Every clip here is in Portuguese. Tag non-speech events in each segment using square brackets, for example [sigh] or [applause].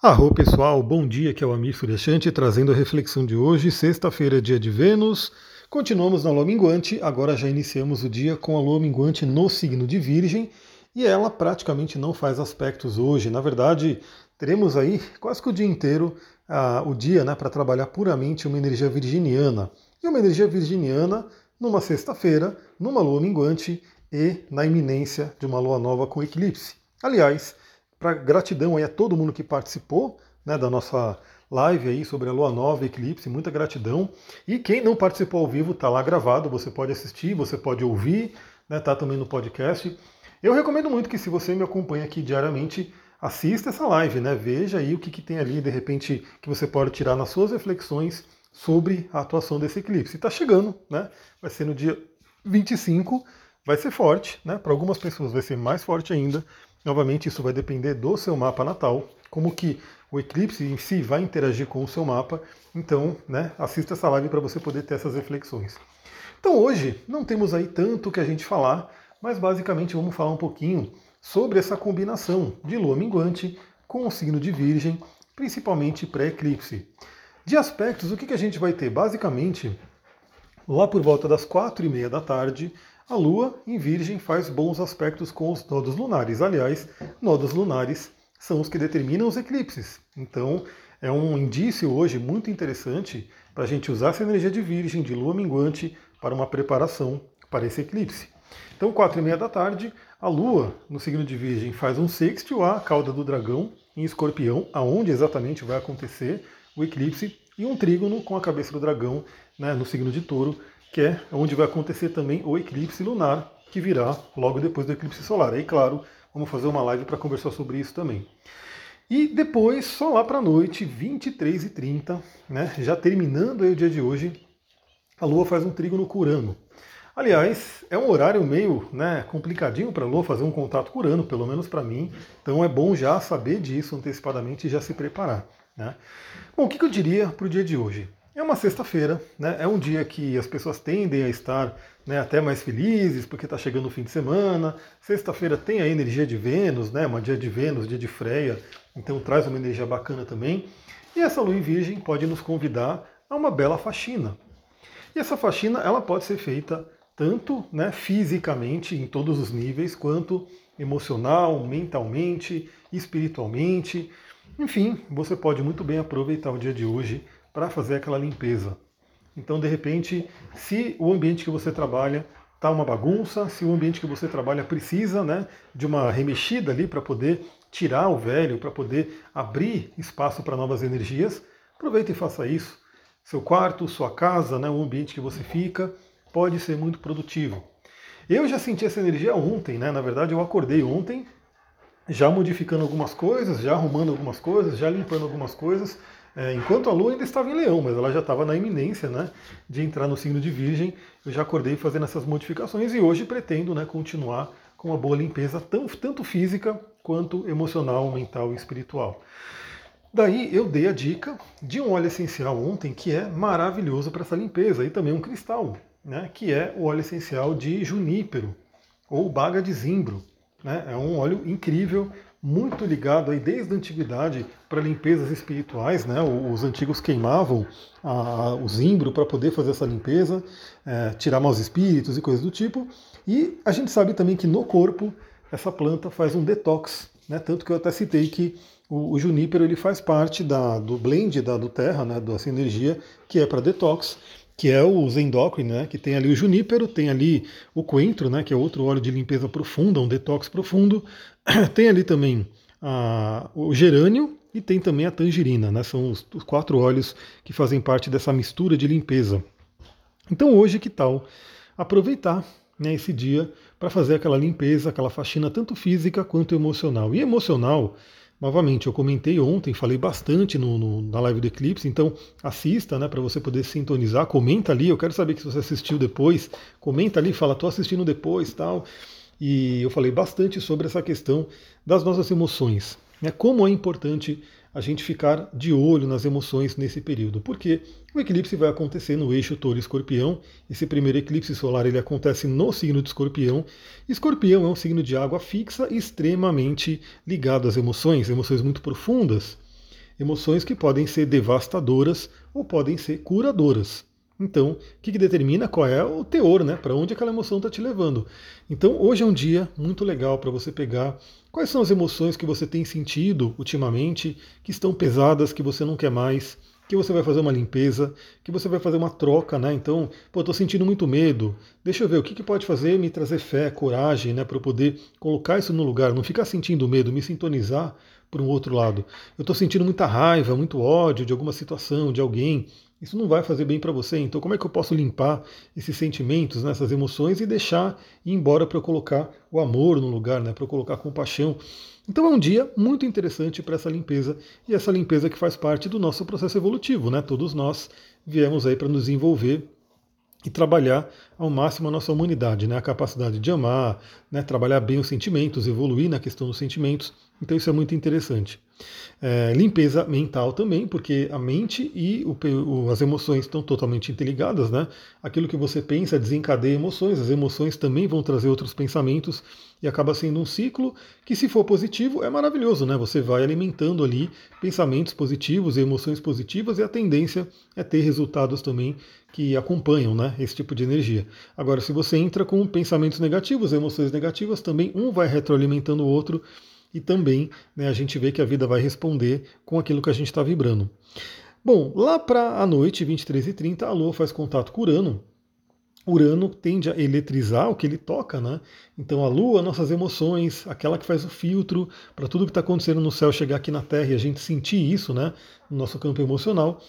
Arro pessoal, bom dia, que é o Amir Suryashanti trazendo a reflexão de hoje, sexta-feira, dia de Vênus. Continuamos na lua minguante, agora já iniciamos o dia com a lua minguante no signo de Virgem e ela praticamente não faz aspectos hoje. Na verdade, teremos aí quase que o dia inteiro, o dia né, para trabalhar puramente uma energia virginiana. E uma energia virginiana numa sexta-feira, numa lua minguante e na iminência de uma lua nova com eclipse. Aliás, para gratidão aí a todo mundo que participou né, da nossa live aí sobre a lua nova eclipse, muita gratidão. E quem não participou ao vivo está lá gravado, você pode assistir, você pode ouvir, né, tá também no podcast. Eu recomendo muito que se você me acompanha aqui diariamente, assista essa live, né? Veja aí o que, que tem ali, de repente, que você pode tirar nas suas reflexões sobre a atuação desse eclipse. Está chegando, né? Vai ser no dia 25, vai ser forte, né? Para algumas pessoas vai ser mais forte ainda, Novamente, isso vai depender do seu mapa natal, como que o eclipse em si vai interagir com o seu mapa. Então, né, assista essa live para você poder ter essas reflexões. Então, hoje não temos aí tanto que a gente falar, mas basicamente vamos falar um pouquinho sobre essa combinação de lua minguante com o signo de Virgem, principalmente pré-eclipse. De aspectos, o que, que a gente vai ter? Basicamente, lá por volta das quatro e meia da tarde, a Lua, em Virgem, faz bons aspectos com os nodos lunares. Aliás, nodos lunares são os que determinam os eclipses. Então, é um indício hoje muito interessante para a gente usar essa energia de Virgem, de Lua minguante, para uma preparação para esse eclipse. Então, quatro e meia da tarde, a Lua, no signo de Virgem, faz um sextil à cauda do dragão, em escorpião, aonde exatamente vai acontecer o eclipse, e um trígono com a cabeça do dragão né, no signo de touro, que é onde vai acontecer também o eclipse lunar, que virá logo depois do eclipse solar. Aí, claro, vamos fazer uma live para conversar sobre isso também. E depois, só lá para a noite, 23h30, né, já terminando o dia de hoje, a Lua faz um trígono com Urano. Aliás, é um horário meio né, complicadinho para a Lua fazer um contato com Urano, pelo menos para mim. Então é bom já saber disso antecipadamente e já se preparar. Né? Bom, o que eu diria para o dia de hoje? É uma sexta-feira, né? é um dia que as pessoas tendem a estar né, até mais felizes, porque está chegando o fim de semana. Sexta-feira tem a energia de Vênus, né, uma dia de Vênus, dia de Freia, então traz uma energia bacana também. E essa lua em virgem pode nos convidar a uma bela faxina. E essa faxina ela pode ser feita tanto né, fisicamente, em todos os níveis, quanto emocional, mentalmente, espiritualmente. Enfim, você pode muito bem aproveitar o dia de hoje para fazer aquela limpeza. Então, de repente, se o ambiente que você trabalha está uma bagunça, se o ambiente que você trabalha precisa né, de uma remexida ali para poder tirar o velho, para poder abrir espaço para novas energias, aproveite e faça isso. Seu quarto, sua casa, né, o ambiente que você fica, pode ser muito produtivo. Eu já senti essa energia ontem, né? Na verdade, eu acordei ontem, já modificando algumas coisas, já arrumando algumas coisas, já limpando algumas coisas, é, enquanto a Lua ainda estava em Leão, mas ela já estava na iminência né, de entrar no signo de Virgem, eu já acordei fazendo essas modificações e hoje pretendo né, continuar com uma boa limpeza, tão, tanto física quanto emocional, mental e espiritual. Daí eu dei a dica de um óleo essencial ontem que é maravilhoso para essa limpeza e também um cristal, né, que é o óleo essencial de junípero ou baga de zimbro. Né, é um óleo incrível muito ligado aí desde a antiguidade para limpezas espirituais, né? Os antigos queimavam a, o zimbro para poder fazer essa limpeza, é, tirar maus espíritos e coisas do tipo. E a gente sabe também que no corpo essa planta faz um detox, né? Tanto que eu até citei que o, o junípero ele faz parte da, do blend da do terra, né? Dessa energia que é para detox que é o Zendocrine, né, que tem ali o junípero, tem ali o coentro, né, que é outro óleo de limpeza profunda, um detox profundo, [clears throat] tem ali também a, o gerânio e tem também a tangerina, né, são os, os quatro óleos que fazem parte dessa mistura de limpeza. Então hoje que tal aproveitar né, esse dia para fazer aquela limpeza, aquela faxina tanto física quanto emocional. E emocional Novamente, eu comentei ontem, falei bastante no, no, na live do Eclipse, então assista, né, para você poder sintonizar, comenta ali, eu quero saber que se você assistiu depois, comenta ali, fala, tô assistindo depois, tal. E eu falei bastante sobre essa questão das nossas emoções, né, como é importante a gente ficar de olho nas emoções nesse período, porque o eclipse vai acontecer no eixo touro-escorpião. Esse primeiro eclipse solar ele acontece no signo de escorpião. Escorpião é um signo de água fixa extremamente ligado às emoções, emoções muito profundas. Emoções que podem ser devastadoras ou podem ser curadoras. Então, o que, que, determina qual é o teor, né? Para onde aquela emoção está te levando. Então, hoje é um dia muito legal para você pegar quais são as emoções que você tem sentido ultimamente, que estão pesadas, que você não quer mais, que você vai fazer uma limpeza, que você vai fazer uma troca, né? Então, pô, estou sentindo muito medo. Deixa eu ver o que, que pode fazer me trazer fé, coragem, né? Para eu poder colocar isso no lugar, não ficar sentindo medo, me sintonizar por um outro lado. Eu estou sentindo muita raiva, muito ódio de alguma situação, de alguém. Isso não vai fazer bem para você. Então, como é que eu posso limpar esses sentimentos, né, essas emoções e deixar ir embora para eu colocar o amor no lugar, né, para eu colocar compaixão? Então, é um dia muito interessante para essa limpeza e essa limpeza que faz parte do nosso processo evolutivo, né? Todos nós viemos aí para nos envolver e trabalhar ao máximo a nossa humanidade, né? a capacidade de amar, né? trabalhar bem os sentimentos, evoluir na questão dos sentimentos. Então isso é muito interessante. É, limpeza mental também, porque a mente e o, o, as emoções estão totalmente interligadas, né? Aquilo que você pensa desencadeia emoções, as emoções também vão trazer outros pensamentos e acaba sendo um ciclo que, se for positivo, é maravilhoso, né? Você vai alimentando ali pensamentos positivos e emoções positivas e a tendência é ter resultados também que acompanham né, esse tipo de energia. Agora, se você entra com pensamentos negativos, emoções negativas, também um vai retroalimentando o outro e também né, a gente vê que a vida vai responder com aquilo que a gente está vibrando. Bom, lá para a noite, 23h30, a Lua faz contato com Urano. Urano tende a eletrizar o que ele toca, né? Então a Lua, nossas emoções, aquela que faz o filtro para tudo que está acontecendo no céu chegar aqui na Terra e a gente sentir isso, né? No nosso campo emocional.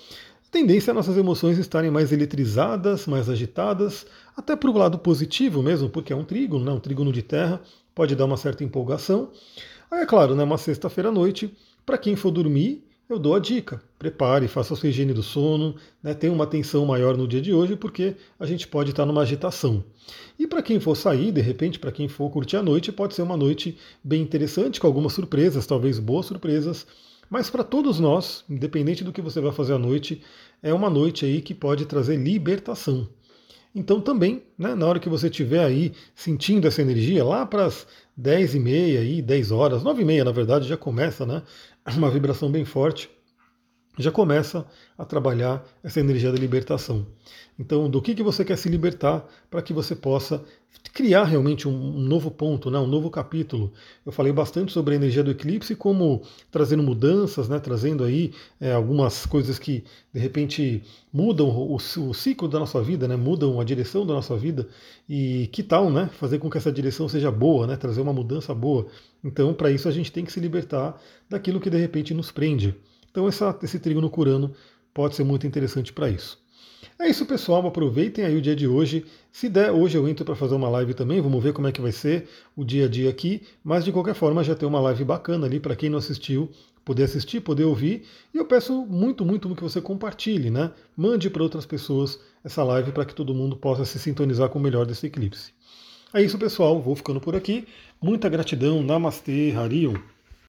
A tendência é nossas emoções estarem mais eletrizadas, mais agitadas, até para o lado positivo mesmo, porque é um trígono, né? um trígono de terra, pode dar uma certa empolgação. Aí, é claro, né, uma sexta-feira à noite, para quem for dormir, eu dou a dica. Prepare, faça a sua higiene do sono, né, tenha uma atenção maior no dia de hoje, porque a gente pode estar numa agitação. E para quem for sair, de repente, para quem for curtir a noite, pode ser uma noite bem interessante, com algumas surpresas, talvez boas surpresas. Mas para todos nós, independente do que você vai fazer à noite, é uma noite aí que pode trazer libertação. Então também, né, na hora que você estiver aí sentindo essa energia, lá para as 10 e meia, aí, 10 horas, 9 e meia na verdade, já começa né, [clears throat] uma vibração bem forte, já começa a trabalhar essa energia da libertação. Então, do que, que você quer se libertar para que você possa criar realmente um, novo ponto, né, um novo capítulo. Eu falei bastante sobre a energia do eclipse, como trazendo mudanças, né, trazendo aí é, algumas coisas que de repente mudam o, o, ciclo da nossa vida, né, mudam a direção da nossa vida. E que tal né, fazer com que essa direção seja boa, né, trazer uma mudança boa? Então, para isso, a gente tem que se libertar daquilo que de repente nos prende. Então, essa, esse no curano pode ser muito interessante para isso. É isso, pessoal. Aproveitem aí o dia de hoje. Se der, hoje eu entro para fazer uma live também. Vamos ver como é que vai ser o dia a dia aqui. Mas de qualquer forma, já tem uma live bacana ali para quem não assistiu, poder assistir, poder ouvir. E eu peço muito, muito que você compartilhe, né? Mande para outras pessoas essa live para que todo mundo possa se sintonizar com o melhor desse eclipse. É isso, pessoal. Vou ficando por aqui. Muita gratidão. Namastê, Harion.